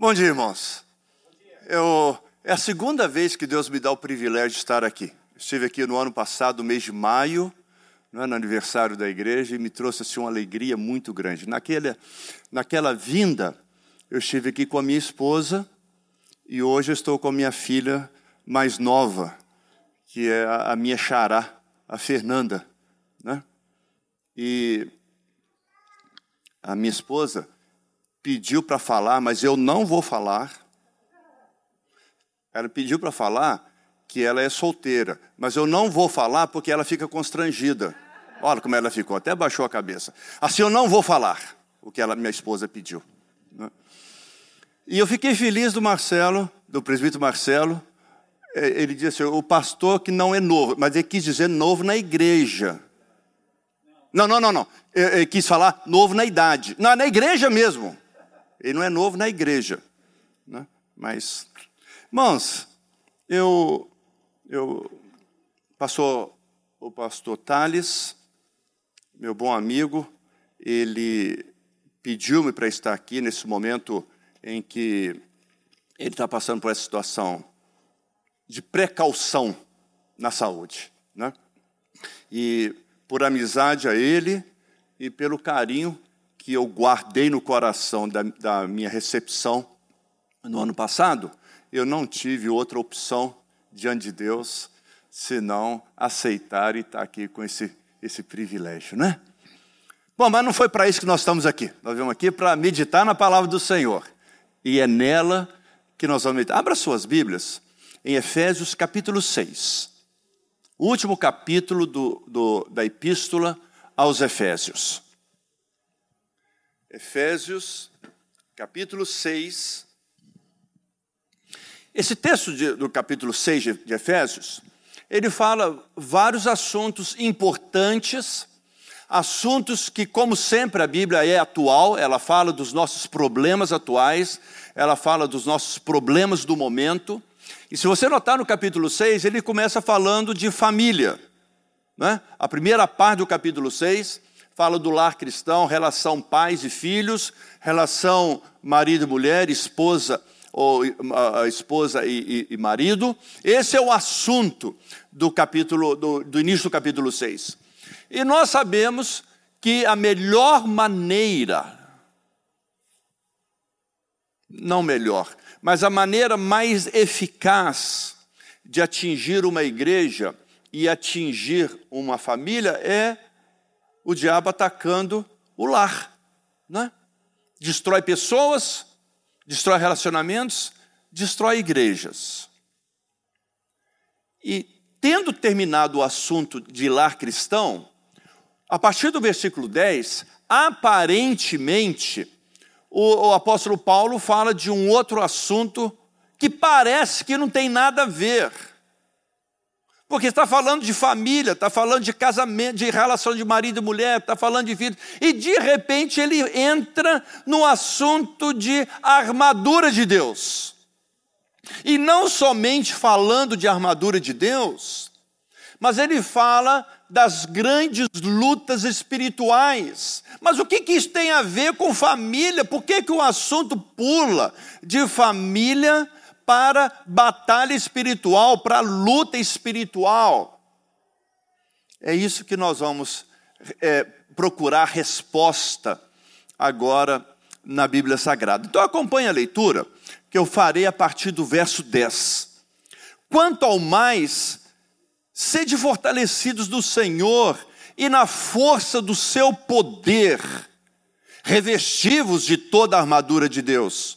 Bom dia, irmãos. Eu, é a segunda vez que Deus me dá o privilégio de estar aqui. estive aqui no ano passado, mês de maio, é, no aniversário da igreja, e me trouxe assim, uma alegria muito grande. Naquele, naquela vinda, eu estive aqui com a minha esposa, e hoje eu estou com a minha filha mais nova, que é a, a minha xará, a Fernanda. Né? E a minha esposa pediu para falar, mas eu não vou falar. Ela pediu para falar que ela é solteira, mas eu não vou falar porque ela fica constrangida. Olha como ela ficou, até baixou a cabeça. Assim eu não vou falar o que ela, minha esposa pediu. Né? E eu fiquei feliz do Marcelo, do presbítero Marcelo. É, ele disse assim, o pastor que não é novo, mas ele quis dizer novo na igreja. Não, não, não, não. Ele quis falar novo na idade. Não, na igreja mesmo. Ele não é novo na igreja. Né? Mas, irmãos, eu, eu passou o pastor Thales, meu bom amigo, ele pediu-me para estar aqui nesse momento em que ele está passando por essa situação de precaução na saúde. Né? E por amizade a ele e pelo carinho que eu guardei no coração da, da minha recepção no ano passado, eu não tive outra opção diante de Deus senão aceitar e estar aqui com esse, esse privilégio, né? Bom, mas não foi para isso que nós estamos aqui. Nós vamos aqui para meditar na palavra do Senhor. E é nela que nós vamos meditar. Abra suas Bíblias em Efésios capítulo 6. O último capítulo do, do, da epístola aos Efésios. Efésios, capítulo 6. Esse texto de, do capítulo 6 de, de Efésios, ele fala vários assuntos importantes, assuntos que, como sempre, a Bíblia é atual, ela fala dos nossos problemas atuais, ela fala dos nossos problemas do momento. E se você notar no capítulo 6, ele começa falando de família. Né? A primeira parte do capítulo 6 fala do lar cristão, relação pais e filhos, relação marido e mulher, esposa ou a esposa e, e, e, marido. Esse é o assunto do capítulo do, do início do capítulo 6. E nós sabemos que a melhor maneira não melhor, mas a maneira mais eficaz de atingir uma igreja e atingir uma família é o diabo atacando o lar. Né? Destrói pessoas, destrói relacionamentos, destrói igrejas. E tendo terminado o assunto de lar cristão, a partir do versículo 10, aparentemente, o, o apóstolo Paulo fala de um outro assunto que parece que não tem nada a ver porque está falando de família, está falando de casamento, de relação de marido e mulher, está falando de vida. E de repente ele entra no assunto de armadura de Deus. E não somente falando de armadura de Deus, mas ele fala das grandes lutas espirituais. Mas o que, que isso tem a ver com família? Por que, que o assunto pula de família para batalha espiritual, para luta espiritual. É isso que nós vamos é, procurar resposta agora na Bíblia Sagrada. Então acompanhe a leitura, que eu farei a partir do verso 10. Quanto ao mais, sede fortalecidos do Senhor e na força do seu poder, revestivos de toda a armadura de Deus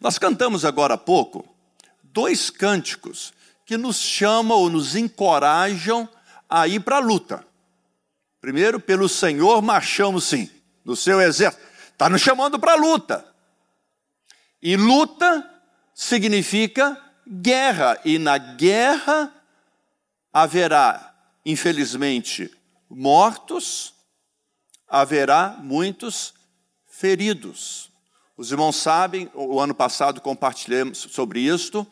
Nós cantamos agora há pouco dois cânticos que nos chamam ou nos encorajam a ir para a luta. Primeiro, pelo Senhor marchamos sim, no seu exército. Está nos chamando para a luta. E luta significa guerra, e na guerra haverá, infelizmente, mortos, haverá muitos feridos. Os irmãos sabem, o ano passado compartilhamos sobre isto.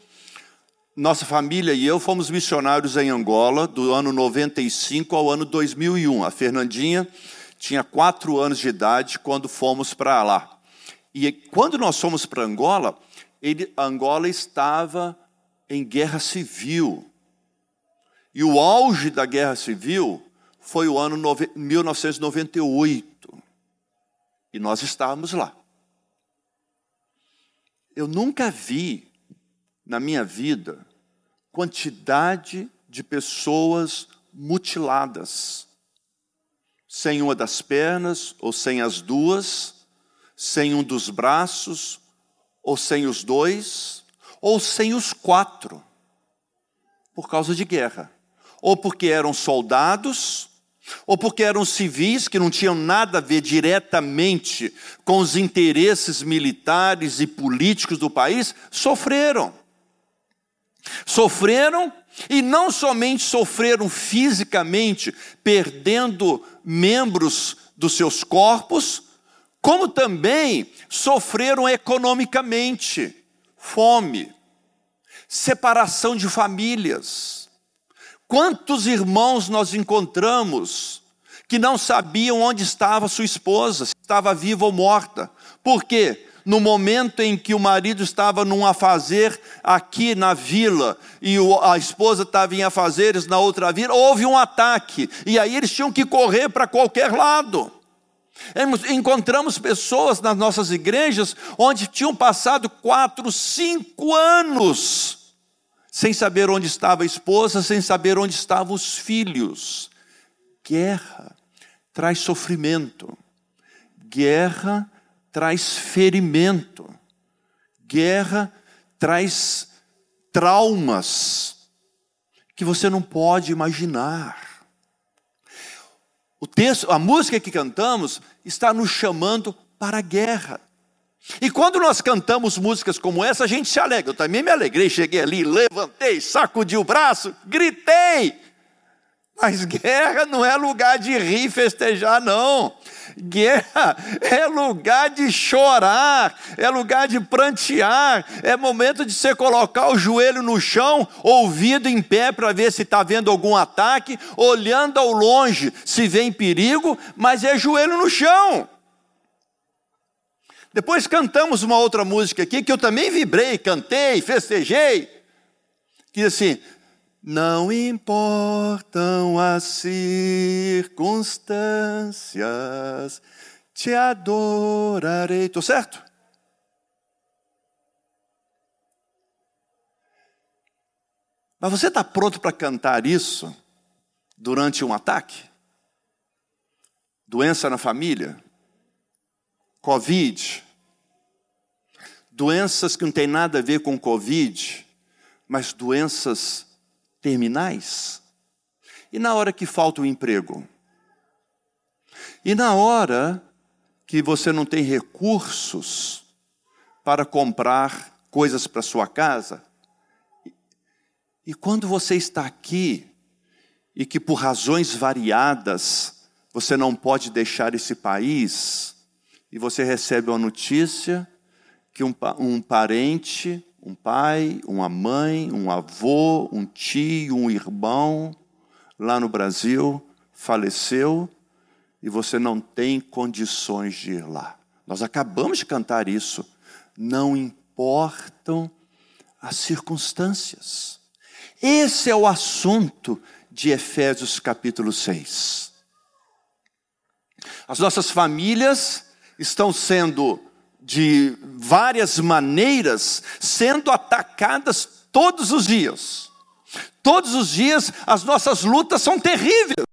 Nossa família e eu fomos missionários em Angola do ano 95 ao ano 2001. A Fernandinha tinha quatro anos de idade quando fomos para lá. E quando nós fomos para Angola, ele, Angola estava em guerra civil. E o auge da guerra civil foi o ano 1998. E nós estávamos lá. Eu nunca vi na minha vida quantidade de pessoas mutiladas, sem uma das pernas ou sem as duas, sem um dos braços ou sem os dois, ou sem os quatro, por causa de guerra. Ou porque eram soldados, ou porque eram civis que não tinham nada a ver diretamente com os interesses militares e políticos do país, sofreram. Sofreram e não somente sofreram fisicamente, perdendo membros dos seus corpos, como também sofreram economicamente, fome, separação de famílias Quantos irmãos nós encontramos que não sabiam onde estava sua esposa, se estava viva ou morta? Por quê? No momento em que o marido estava num afazer aqui na vila e a esposa estava em afazeres na outra vila, houve um ataque e aí eles tinham que correr para qualquer lado. Encontramos pessoas nas nossas igrejas onde tinham passado quatro, cinco anos sem saber onde estava a esposa, sem saber onde estavam os filhos. Guerra traz sofrimento, guerra traz ferimento, guerra traz traumas que você não pode imaginar. O texto, a música que cantamos está nos chamando para a guerra. E quando nós cantamos músicas como essa, a gente se alegra. Eu também me alegrei, cheguei ali, levantei, sacudi o braço, gritei. Mas guerra não é lugar de rir e festejar, não. Guerra é lugar de chorar, é lugar de prantear, é momento de você colocar o joelho no chão, ouvido em pé para ver se está vendo algum ataque, olhando ao longe se vem perigo, mas é joelho no chão. Depois cantamos uma outra música aqui que eu também vibrei, cantei, festejei. Que diz assim: Não importam as circunstâncias, te adorarei. Estou certo? Mas você está pronto para cantar isso durante um ataque? Doença na família? Covid, doenças que não tem nada a ver com Covid, mas doenças terminais. E na hora que falta o emprego? E na hora que você não tem recursos para comprar coisas para sua casa? E quando você está aqui e que por razões variadas você não pode deixar esse país, e você recebe uma notícia que um, um parente, um pai, uma mãe, um avô, um tio, um irmão, lá no Brasil, faleceu e você não tem condições de ir lá. Nós acabamos de cantar isso. Não importam as circunstâncias. Esse é o assunto de Efésios capítulo 6. As nossas famílias estão sendo de várias maneiras sendo atacadas todos os dias. Todos os dias as nossas lutas são terríveis.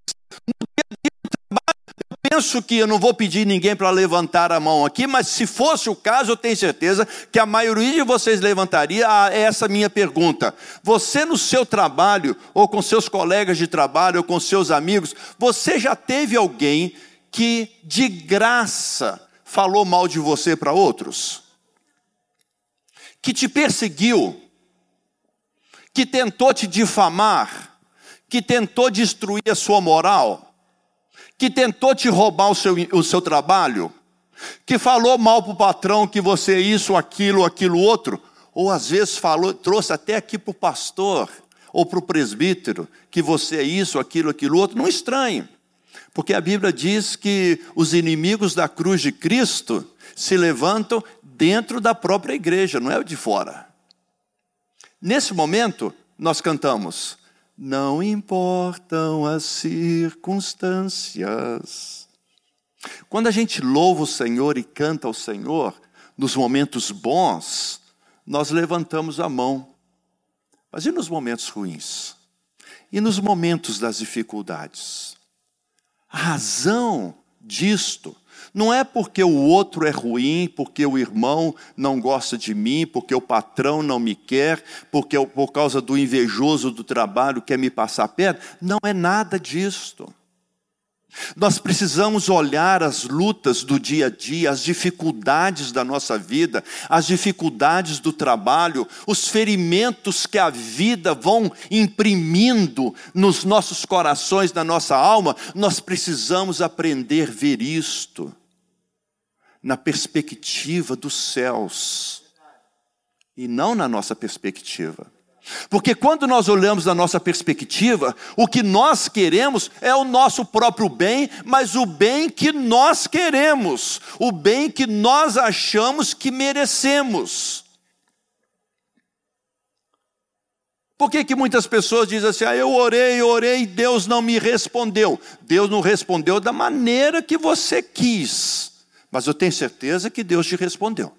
No dia a dia trabalho, eu penso que eu não vou pedir ninguém para levantar a mão aqui, mas se fosse o caso, eu tenho certeza que a maioria de vocês levantaria essa minha pergunta. Você no seu trabalho, ou com seus colegas de trabalho, ou com seus amigos, você já teve alguém que de graça falou mal de você para outros? que te perseguiu, que tentou te difamar, que tentou destruir a sua moral, que tentou te roubar o seu, o seu trabalho, que falou mal para o patrão que você é isso, aquilo, aquilo outro, ou às vezes falou, trouxe até aqui para o pastor ou para o presbítero que você é isso, aquilo, aquilo outro, não estranhe, porque a Bíblia diz que os inimigos da cruz de Cristo se levantam dentro da própria igreja, não é de fora. Nesse momento, nós cantamos: Não importam as circunstâncias. Quando a gente louva o Senhor e canta ao Senhor, nos momentos bons, nós levantamos a mão. Mas e nos momentos ruins? E nos momentos das dificuldades? A razão disto não é porque o outro é ruim, porque o irmão não gosta de mim, porque o patrão não me quer, porque por causa do invejoso do trabalho quer me passar perto. Não é nada disto. Nós precisamos olhar as lutas do dia a dia, as dificuldades da nossa vida, as dificuldades do trabalho, os ferimentos que a vida vão imprimindo nos nossos corações, na nossa alma. Nós precisamos aprender a ver isto na perspectiva dos céus e não na nossa perspectiva. Porque quando nós olhamos da nossa perspectiva, o que nós queremos é o nosso próprio bem, mas o bem que nós queremos, o bem que nós achamos que merecemos. Por que, que muitas pessoas dizem assim, ah, eu orei, orei, Deus não me respondeu? Deus não respondeu da maneira que você quis, mas eu tenho certeza que Deus te respondeu.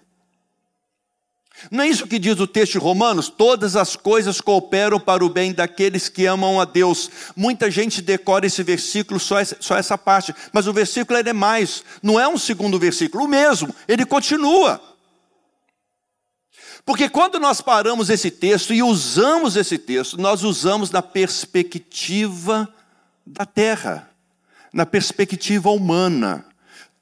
Não é isso que diz o texto de Romanos? Todas as coisas cooperam para o bem daqueles que amam a Deus. Muita gente decora esse versículo, só essa, só essa parte, mas o versículo é mais, não é um segundo versículo, o mesmo, ele continua. Porque quando nós paramos esse texto e usamos esse texto, nós usamos na perspectiva da terra, na perspectiva humana.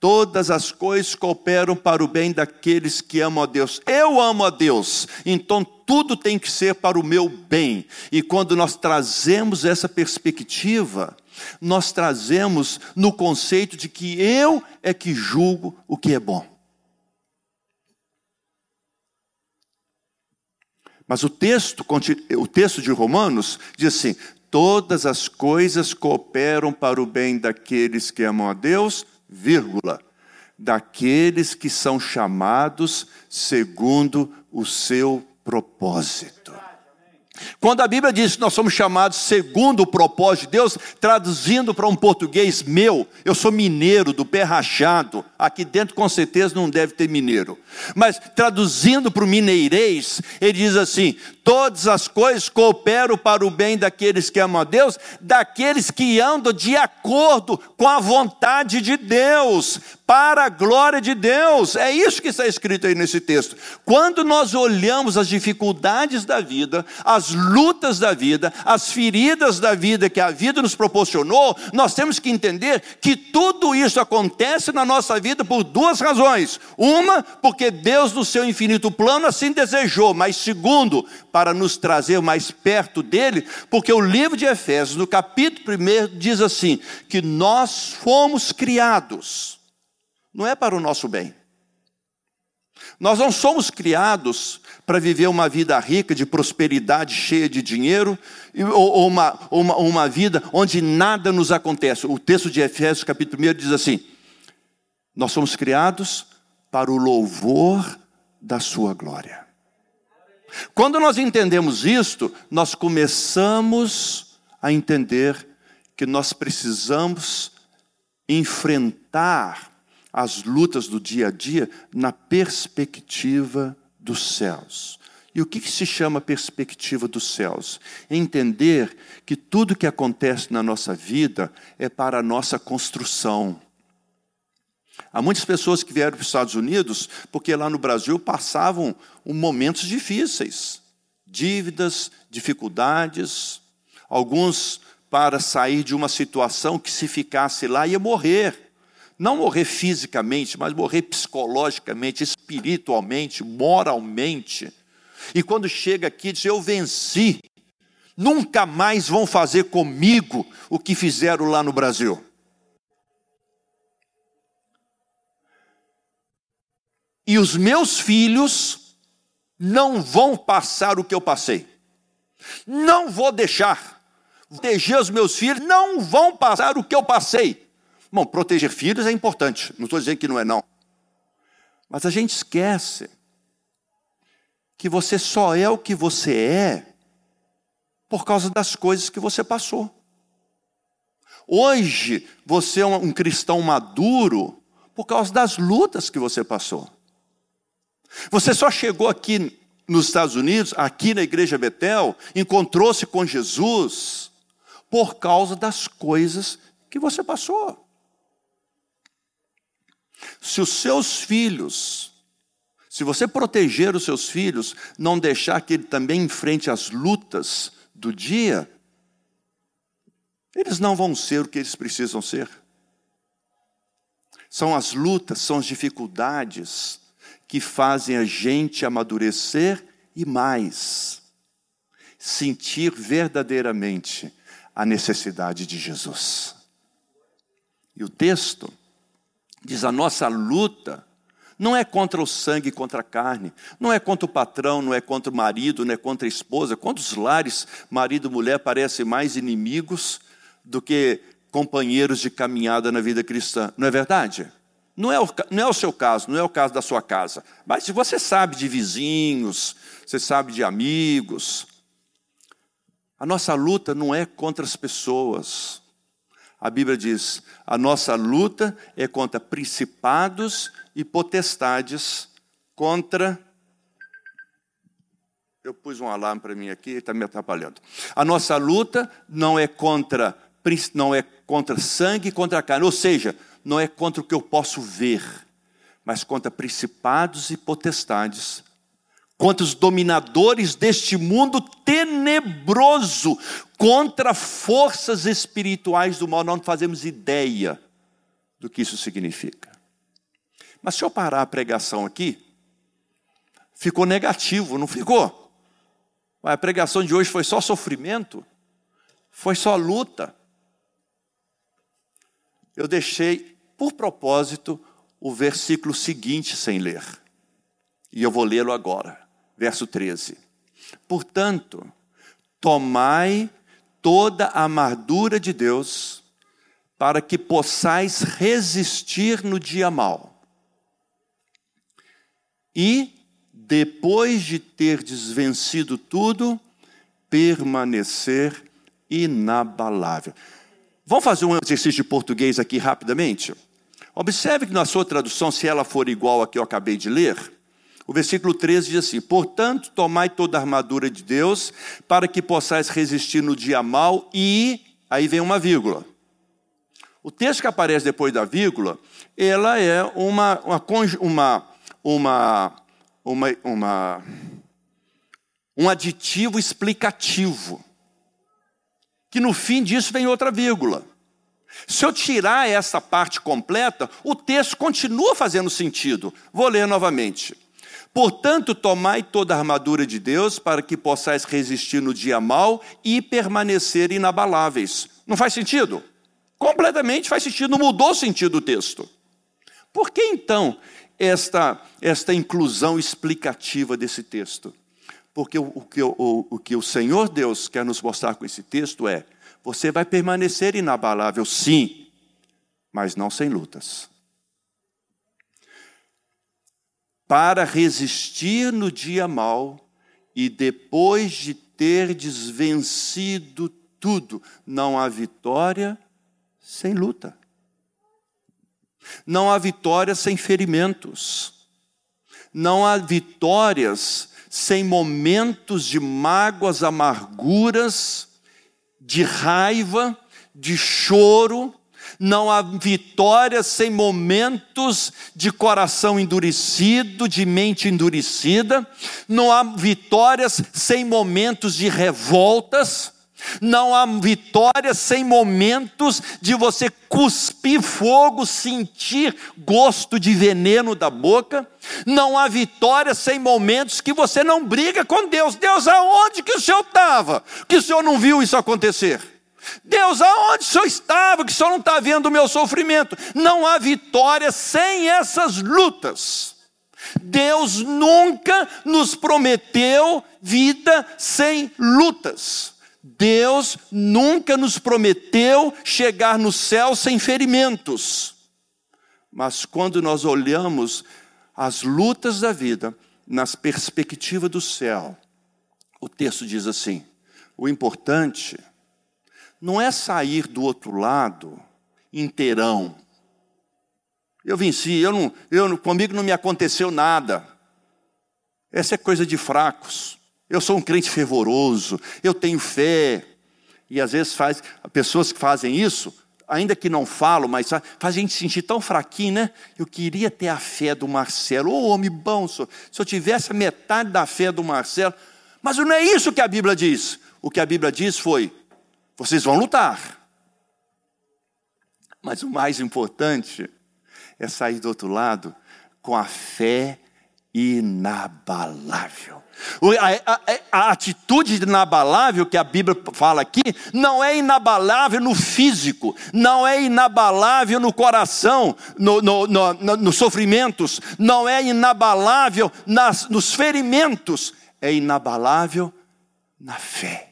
Todas as coisas cooperam para o bem daqueles que amam a Deus. Eu amo a Deus, então tudo tem que ser para o meu bem. E quando nós trazemos essa perspectiva, nós trazemos no conceito de que eu é que julgo o que é bom. Mas o texto, o texto de Romanos diz assim: todas as coisas cooperam para o bem daqueles que amam a Deus, vírgula, daqueles que são chamados segundo o seu propósito. Quando a Bíblia diz que nós somos chamados segundo o propósito de Deus, traduzindo para um português meu, eu sou mineiro do pé rachado, aqui dentro com certeza não deve ter mineiro, mas traduzindo para o mineirês, ele diz assim: todas as coisas cooperam para o bem daqueles que amam a Deus, daqueles que andam de acordo com a vontade de Deus, para a glória de Deus. É isso que está escrito aí nesse texto. Quando nós olhamos as dificuldades da vida, as lutas da vida, as feridas da vida que a vida nos proporcionou, nós temos que entender que tudo isso acontece na nossa vida por duas razões. Uma, porque Deus, no seu infinito plano, assim desejou, mas segundo, para nos trazer mais perto dele, porque o livro de Efésios, no capítulo 1, diz assim: que nós fomos criados, não é para o nosso bem. Nós não somos criados para viver uma vida rica, de prosperidade, cheia de dinheiro, ou uma, uma, uma vida onde nada nos acontece. O texto de Efésios, capítulo 1, diz assim: Nós somos criados para o louvor da Sua glória. Quando nós entendemos isto, nós começamos a entender que nós precisamos enfrentar as lutas do dia a dia na perspectiva dos céus. E o que, que, se chama perspectiva dos céus? Entender que tudo que acontece na nossa vida é para a nossa construção. Há muitas pessoas que vieram para os Estados Unidos porque lá no Brasil passavam momentos difíceis, dívidas, dificuldades, alguns para sair de uma situação que se ficasse lá ia morrer. Não morrer fisicamente, mas morrer psicologicamente, espiritualmente, moralmente. E quando chega aqui, diz: Eu venci. Nunca mais vão fazer comigo o que fizeram lá no Brasil. E os meus filhos não vão passar o que eu passei. Não vou deixar. Proteger os meus filhos, não vão passar o que eu passei. Bom, proteger filhos é importante, não estou dizendo que não é não. Mas a gente esquece que você só é o que você é por causa das coisas que você passou. Hoje você é um cristão maduro por causa das lutas que você passou. Você só chegou aqui nos Estados Unidos, aqui na igreja Betel, encontrou-se com Jesus por causa das coisas que você passou. Se os seus filhos, se você proteger os seus filhos, não deixar que ele também enfrente as lutas do dia, eles não vão ser o que eles precisam ser. São as lutas, são as dificuldades que fazem a gente amadurecer e mais, sentir verdadeiramente a necessidade de Jesus. E o texto diz: a nossa luta não é contra o sangue, contra a carne, não é contra o patrão, não é contra o marido, não é contra a esposa. Quantos lares, marido e mulher, parecem mais inimigos do que companheiros de caminhada na vida cristã? Não é verdade? Não é, o, não é o seu caso, não é o caso da sua casa. Mas se você sabe de vizinhos, você sabe de amigos, a nossa luta não é contra as pessoas. A Bíblia diz: a nossa luta é contra principados e potestades contra. Eu pus um alarme para mim aqui, está me atrapalhando. A nossa luta não é contra não é contra sangue e contra carne, ou seja, não é contra o que eu posso ver, mas contra principados e potestades, contra os dominadores deste mundo tenebroso, contra forças espirituais do mal. Nós não fazemos ideia do que isso significa. Mas se eu parar a pregação aqui, ficou negativo, não ficou? A pregação de hoje foi só sofrimento, foi só luta. Eu deixei, por propósito, o versículo seguinte sem ler. E eu vou lê-lo agora, verso 13. Portanto, tomai toda a amargura de Deus, para que possais resistir no dia mau e, depois de ter desvencido tudo, permanecer inabalável. Vamos fazer um exercício de português aqui rapidamente? Observe que na sua tradução, se ela for igual a que eu acabei de ler, o versículo 13 diz assim: Portanto, tomai toda a armadura de Deus, para que possais resistir no dia mau, e. Aí vem uma vírgula. O texto que aparece depois da vírgula, ela é uma, uma uma, uma, uma, um aditivo explicativo. Que no fim disso vem outra vírgula. Se eu tirar essa parte completa, o texto continua fazendo sentido. Vou ler novamente. Portanto, tomai toda a armadura de Deus para que possais resistir no dia mau e permanecer inabaláveis. Não faz sentido? Completamente faz sentido, não mudou o sentido do texto. Por que então esta, esta inclusão explicativa desse texto. Porque o, o, que, o, o que o Senhor Deus quer nos mostrar com esse texto é: você vai permanecer inabalável, sim, mas não sem lutas. Para resistir no dia mau e depois de ter desvencido tudo, não há vitória sem luta. Não há vitória sem ferimentos. Não há vitórias sem momentos de mágoas, amarguras, de raiva, de choro. Não há vitórias sem momentos de coração endurecido, de mente endurecida. Não há vitórias sem momentos de revoltas. Não há vitória sem momentos de você cuspir fogo, sentir gosto de veneno da boca. Não há vitória sem momentos que você não briga com Deus. Deus, aonde que o Senhor estava? Que o Senhor não viu isso acontecer? Deus, aonde o Senhor estava? Que o Senhor não está vendo o meu sofrimento? Não há vitória sem essas lutas. Deus nunca nos prometeu vida sem lutas. Deus nunca nos prometeu chegar no céu sem ferimentos. Mas quando nós olhamos as lutas da vida nas perspectivas do céu, o texto diz assim: o importante não é sair do outro lado inteirão. Eu venci, eu não, eu, comigo não me aconteceu nada. Essa é coisa de fracos. Eu sou um crente fervoroso, eu tenho fé. E às vezes faz, pessoas que fazem isso, ainda que não falam, mas faz a gente se sentir tão fraquinho, né? Eu queria ter a fé do Marcelo. Ô oh, homem bom, se eu tivesse a metade da fé do Marcelo. Mas não é isso que a Bíblia diz. O que a Bíblia diz foi: vocês vão lutar. Mas o mais importante é sair do outro lado com a fé inabalável. A, a, a, atitude inabalável que a Bíblia fala aqui não é inabalável no físico, não é inabalável no coração, no, no, no, no nos sofrimentos, não é inabalável nas, nos ferimentos, é inabalável na fé.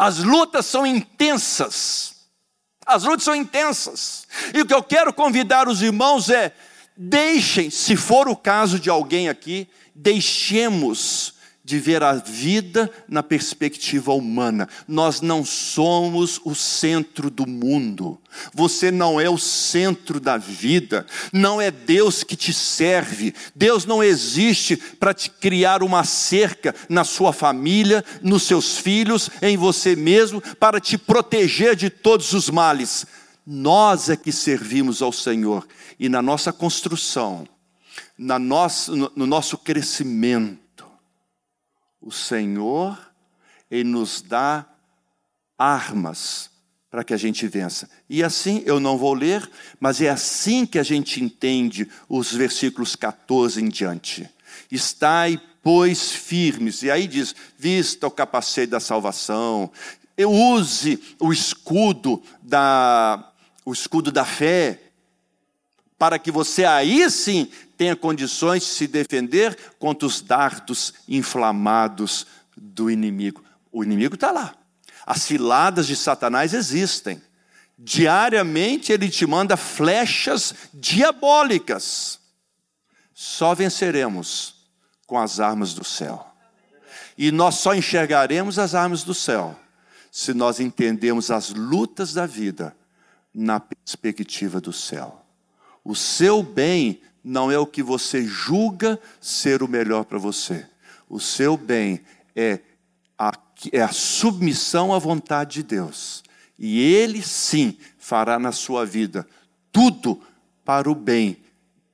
As lutas são intensas. As lutas são intensas. E o que eu quero convidar os irmãos é: deixem, se for o caso de alguém aqui, deixemos de ver a vida na perspectiva humana. Nós não somos o centro do mundo. Você não é o centro da vida. Não é Deus que te serve. Deus não existe para te criar uma cerca na sua família, nos seus filhos, em você mesmo, para te proteger de todos os males. Nós é que servimos ao Senhor e na nossa construção na nossa, no, no nosso crescimento, o Senhor, Ele nos dá armas para que a gente vença. E assim, eu não vou ler, mas é assim que a gente entende os versículos 14 em diante. Estai, pois, firmes. E aí diz: vista o capacete da salvação, use o escudo da, o escudo da fé, para que você aí sim tenha condições de se defender contra os dardos inflamados do inimigo. O inimigo está lá. As ciladas de Satanás existem. Diariamente ele te manda flechas diabólicas. Só venceremos com as armas do céu. E nós só enxergaremos as armas do céu se nós entendemos as lutas da vida na perspectiva do céu. O seu bem não é o que você julga ser o melhor para você. O seu bem é a, é a submissão à vontade de Deus. E Ele sim fará na sua vida tudo para o bem,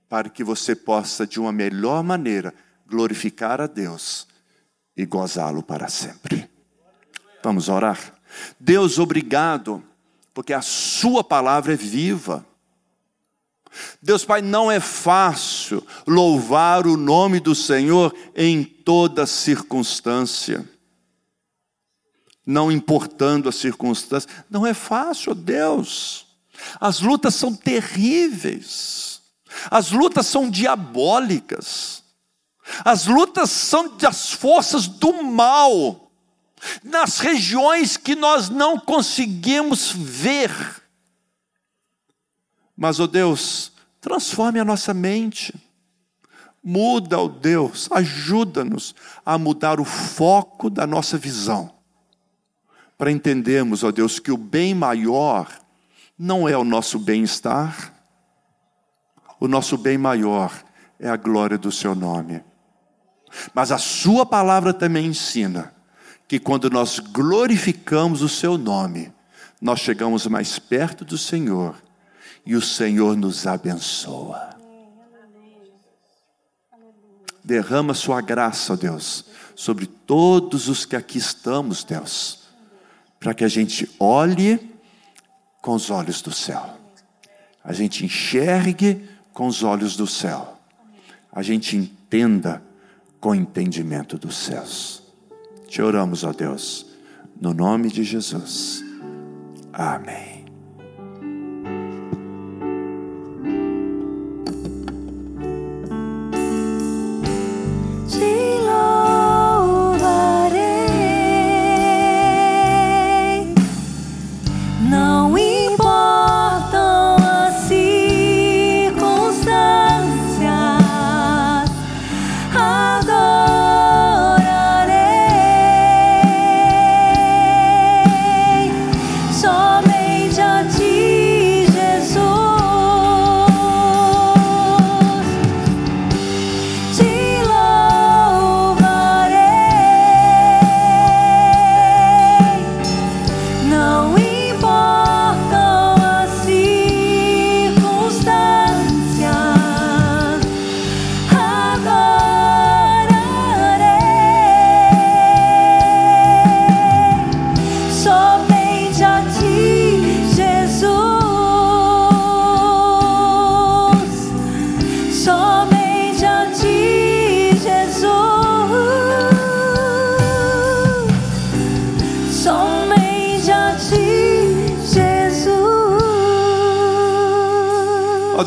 para que você possa, de uma melhor maneira, glorificar a Deus e gozá-lo para sempre. Vamos orar? Deus, obrigado, porque a Sua palavra é viva Deus Pai, não é fácil louvar o nome do Senhor em toda circunstância. Não importando a circunstância. Não é fácil, Deus. As lutas são terríveis. As lutas são diabólicas. As lutas são das forças do mal, nas regiões que nós não conseguimos ver mas, ó oh Deus, transforme a nossa mente. Muda, ó oh Deus, ajuda-nos a mudar o foco da nossa visão. Para entendermos, ó oh Deus, que o bem maior não é o nosso bem-estar, o nosso bem maior é a glória do Seu nome. Mas a Sua palavra também ensina que quando nós glorificamos o Seu nome, nós chegamos mais perto do Senhor e o Senhor nos abençoa. Derrama sua graça, Deus, sobre todos os que aqui estamos, Deus, para que a gente olhe com os olhos do céu, a gente enxergue com os olhos do céu, a gente entenda com o entendimento dos céus. Te oramos, ó Deus, no nome de Jesus. Amém.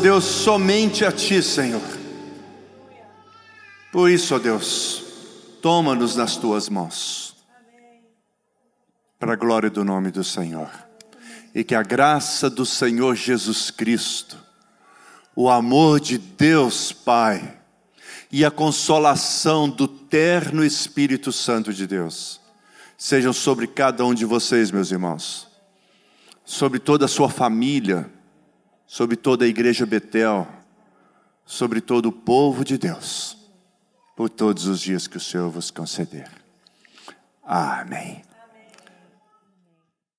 Deus, somente a Ti, Senhor. Por isso, ó Deus, toma-nos nas Tuas mãos, para a glória do nome do Senhor, e que a graça do Senhor Jesus Cristo, o amor de Deus Pai e a consolação do terno Espírito Santo de Deus sejam sobre cada um de vocês, meus irmãos, sobre toda a sua família sobre toda a igreja Betel, sobre todo o povo de Deus, por todos os dias que o Senhor vos conceder. Amém.